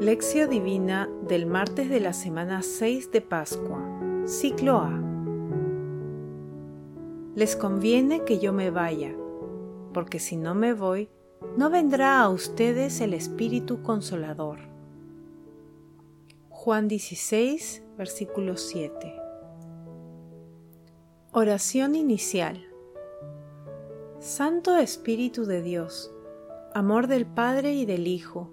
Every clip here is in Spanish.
Lección Divina del martes de la semana 6 de Pascua, ciclo A. Les conviene que yo me vaya, porque si no me voy, no vendrá a ustedes el Espíritu Consolador. Juan 16, versículo 7. Oración inicial. Santo Espíritu de Dios, amor del Padre y del Hijo,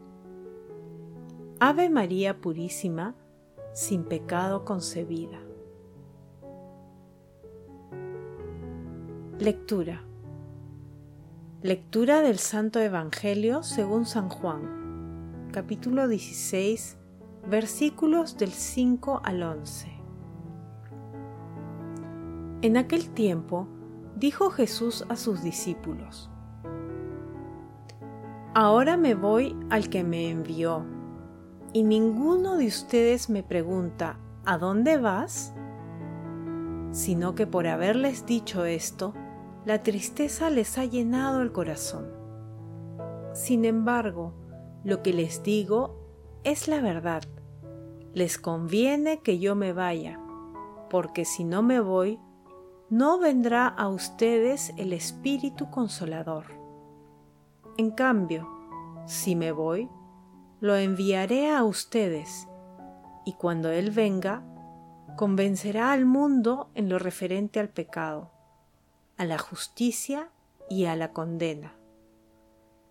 Ave María Purísima, sin pecado concebida. Lectura. Lectura del Santo Evangelio según San Juan, capítulo 16, versículos del 5 al 11. En aquel tiempo, dijo Jesús a sus discípulos, Ahora me voy al que me envió, y ninguno de ustedes me pregunta, ¿a dónde vas? Sino que por haberles dicho esto, la tristeza les ha llenado el corazón. Sin embargo, lo que les digo es la verdad. Les conviene que yo me vaya, porque si no me voy, no vendrá a ustedes el Espíritu Consolador. En cambio, si me voy, lo enviaré a ustedes, y cuando Él venga, convencerá al mundo en lo referente al pecado, a la justicia y a la condena.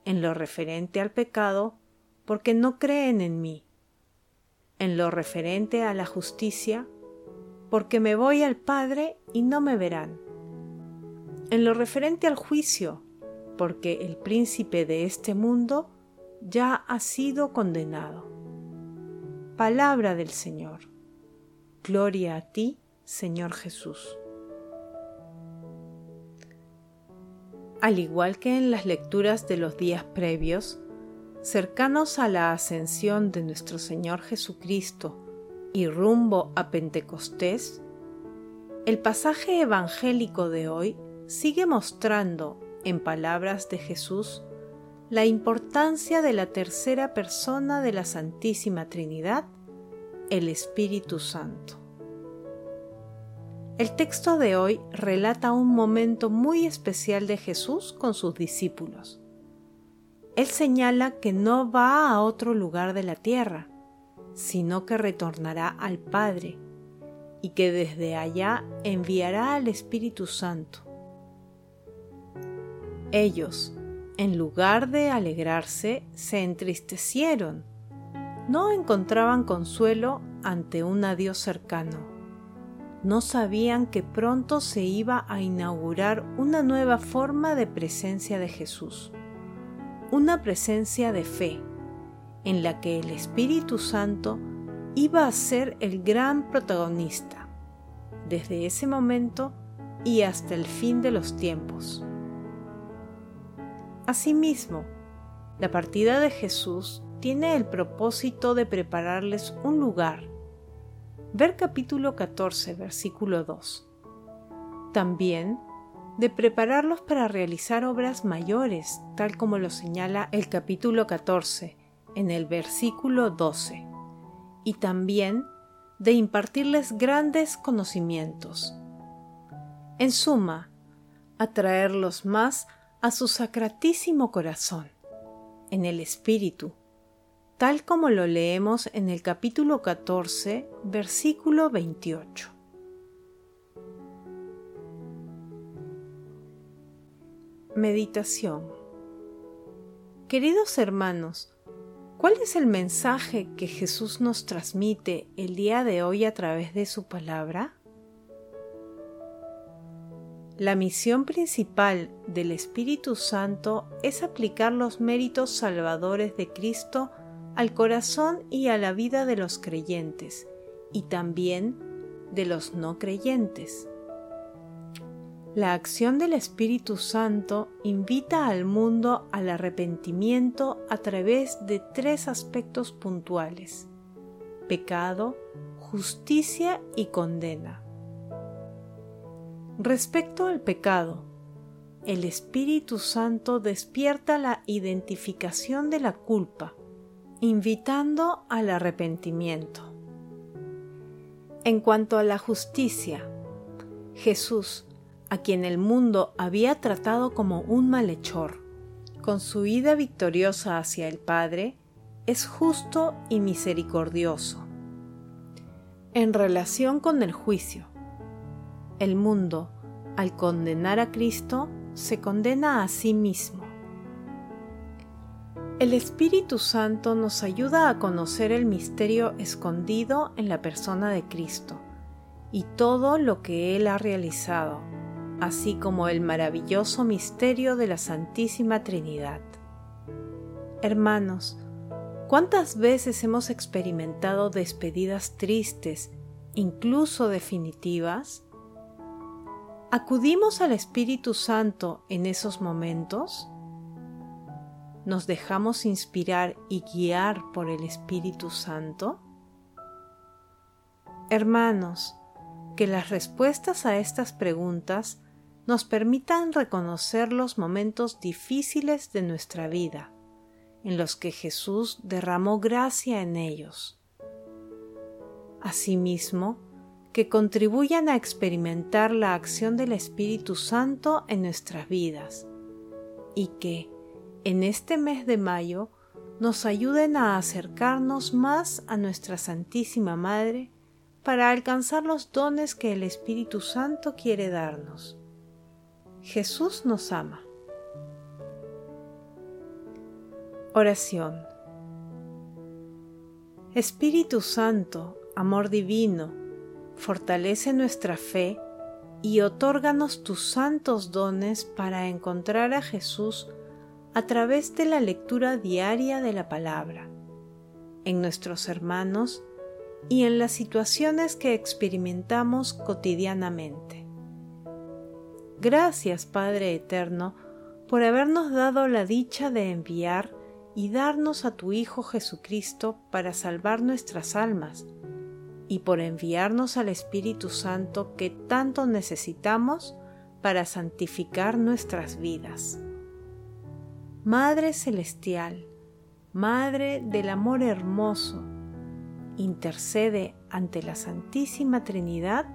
En lo referente al pecado, porque no creen en mí. En lo referente a la justicia, porque me voy al Padre y no me verán. En lo referente al juicio, porque el príncipe de este mundo ya ha sido condenado. Palabra del Señor. Gloria a ti, Señor Jesús. Al igual que en las lecturas de los días previos, cercanos a la ascensión de nuestro Señor Jesucristo y rumbo a Pentecostés, el pasaje evangélico de hoy sigue mostrando, en palabras de Jesús, la importancia de la tercera persona de la Santísima Trinidad, el Espíritu Santo. El texto de hoy relata un momento muy especial de Jesús con sus discípulos. Él señala que no va a otro lugar de la tierra, sino que retornará al Padre y que desde allá enviará al Espíritu Santo. Ellos, en lugar de alegrarse, se entristecieron. No encontraban consuelo ante un adiós cercano. No sabían que pronto se iba a inaugurar una nueva forma de presencia de Jesús, una presencia de fe en la que el Espíritu Santo iba a ser el gran protagonista, desde ese momento y hasta el fin de los tiempos. Asimismo, la partida de Jesús tiene el propósito de prepararles un lugar. Ver capítulo 14, versículo 2. También de prepararlos para realizar obras mayores, tal como lo señala el capítulo 14, en el versículo 12, y también de impartirles grandes conocimientos. En suma, atraerlos más a su sacratísimo corazón, en el Espíritu, tal como lo leemos en el capítulo 14, versículo 28. Meditación Queridos hermanos, ¿Cuál es el mensaje que Jesús nos transmite el día de hoy a través de su palabra? La misión principal del Espíritu Santo es aplicar los méritos salvadores de Cristo al corazón y a la vida de los creyentes y también de los no creyentes. La acción del Espíritu Santo invita al mundo al arrepentimiento a través de tres aspectos puntuales, pecado, justicia y condena. Respecto al pecado, el Espíritu Santo despierta la identificación de la culpa, invitando al arrepentimiento. En cuanto a la justicia, Jesús, a quien el mundo había tratado como un malhechor, con su ida victoriosa hacia el Padre, es justo y misericordioso. En relación con el juicio, el mundo, al condenar a Cristo, se condena a sí mismo. El Espíritu Santo nos ayuda a conocer el misterio escondido en la persona de Cristo y todo lo que Él ha realizado, así como el maravilloso misterio de la Santísima Trinidad. Hermanos, ¿cuántas veces hemos experimentado despedidas tristes, incluso definitivas? ¿Acudimos al Espíritu Santo en esos momentos? ¿Nos dejamos inspirar y guiar por el Espíritu Santo? Hermanos, que las respuestas a estas preguntas nos permitan reconocer los momentos difíciles de nuestra vida, en los que Jesús derramó gracia en ellos. Asimismo, que contribuyan a experimentar la acción del Espíritu Santo en nuestras vidas y que, en este mes de mayo, nos ayuden a acercarnos más a nuestra Santísima Madre para alcanzar los dones que el Espíritu Santo quiere darnos. Jesús nos ama. Oración. Espíritu Santo, amor divino, fortalece nuestra fe y otórganos tus santos dones para encontrar a Jesús a través de la lectura diaria de la palabra, en nuestros hermanos y en las situaciones que experimentamos cotidianamente. Gracias, Padre Eterno, por habernos dado la dicha de enviar y darnos a tu Hijo Jesucristo para salvar nuestras almas y por enviarnos al Espíritu Santo que tanto necesitamos para santificar nuestras vidas. Madre Celestial, Madre del Amor Hermoso, intercede ante la Santísima Trinidad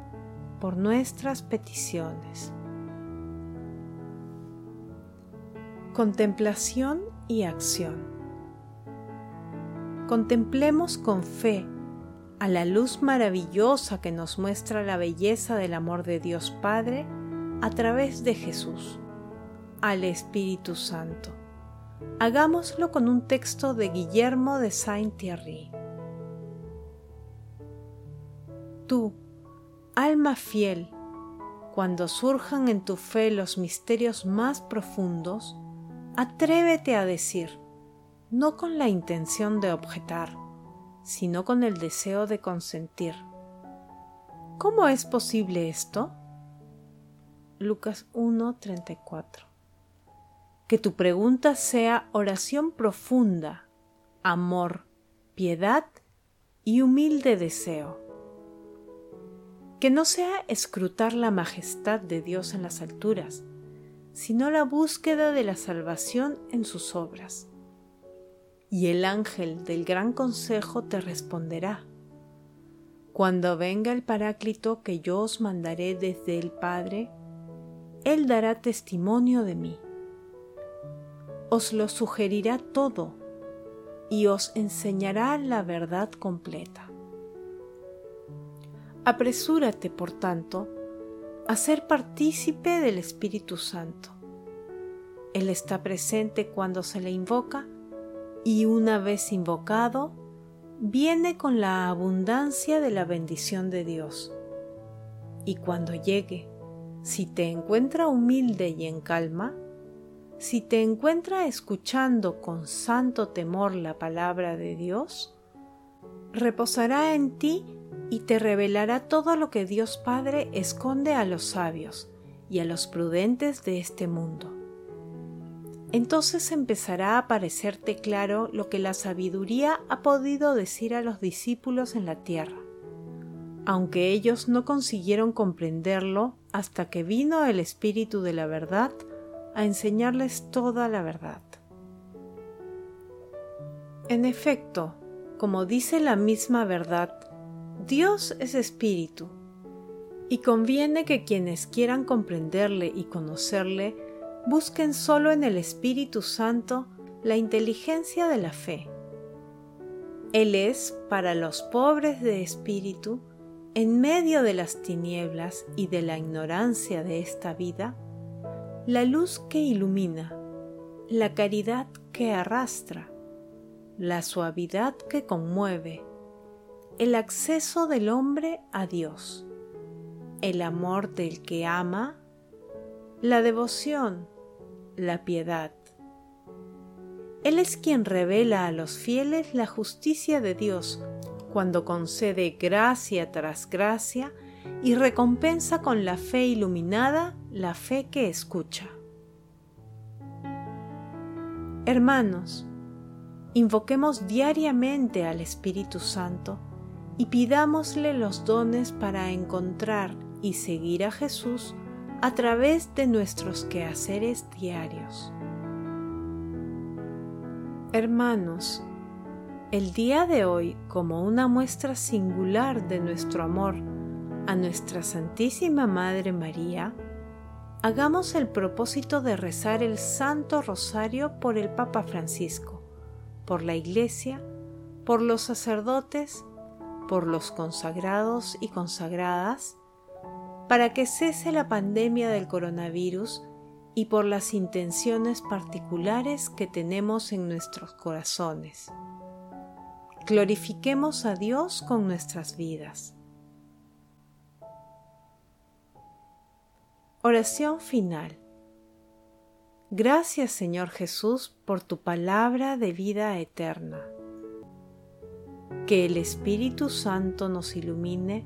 por nuestras peticiones. Contemplación y acción. Contemplemos con fe a la luz maravillosa que nos muestra la belleza del amor de Dios Padre a través de Jesús, al Espíritu Santo. Hagámoslo con un texto de Guillermo de Saint-Thierry. Tú, alma fiel, cuando surjan en tu fe los misterios más profundos, atrévete a decir, no con la intención de objetar, sino con el deseo de consentir. ¿Cómo es posible esto? Lucas 1:34. Que tu pregunta sea oración profunda, amor, piedad y humilde deseo. Que no sea escrutar la majestad de Dios en las alturas, sino la búsqueda de la salvación en sus obras y el ángel del gran consejo te responderá. Cuando venga el Paráclito que yo os mandaré desde el Padre, Él dará testimonio de mí. Os lo sugerirá todo y os enseñará la verdad completa. Apresúrate, por tanto, a ser partícipe del Espíritu Santo. Él está presente cuando se le invoca y una vez invocado, viene con la abundancia de la bendición de Dios. Y cuando llegue, si te encuentra humilde y en calma, si te encuentra escuchando con santo temor la palabra de Dios, reposará en ti y te revelará todo lo que Dios Padre esconde a los sabios y a los prudentes de este mundo. Entonces empezará a parecerte claro lo que la sabiduría ha podido decir a los discípulos en la tierra, aunque ellos no consiguieron comprenderlo hasta que vino el Espíritu de la verdad a enseñarles toda la verdad. En efecto, como dice la misma verdad, Dios es espíritu, y conviene que quienes quieran comprenderle y conocerle busquen solo en el Espíritu Santo la inteligencia de la fe. Él es, para los pobres de espíritu, en medio de las tinieblas y de la ignorancia de esta vida, la luz que ilumina, la caridad que arrastra, la suavidad que conmueve, el acceso del hombre a Dios, el amor del que ama, la devoción, la piedad. Él es quien revela a los fieles la justicia de Dios cuando concede gracia tras gracia y recompensa con la fe iluminada la fe que escucha. Hermanos, invoquemos diariamente al Espíritu Santo y pidámosle los dones para encontrar y seguir a Jesús a través de nuestros quehaceres diarios. Hermanos, el día de hoy, como una muestra singular de nuestro amor a nuestra Santísima Madre María, hagamos el propósito de rezar el Santo Rosario por el Papa Francisco, por la Iglesia, por los sacerdotes, por los consagrados y consagradas, para que cese la pandemia del coronavirus y por las intenciones particulares que tenemos en nuestros corazones. Glorifiquemos a Dios con nuestras vidas. Oración final. Gracias Señor Jesús por tu palabra de vida eterna. Que el Espíritu Santo nos ilumine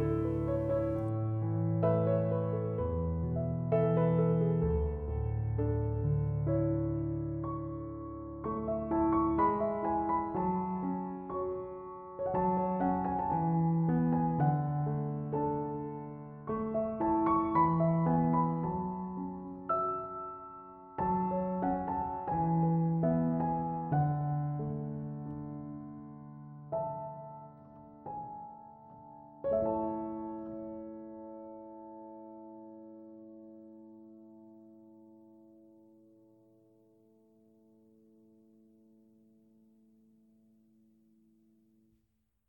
Thank you.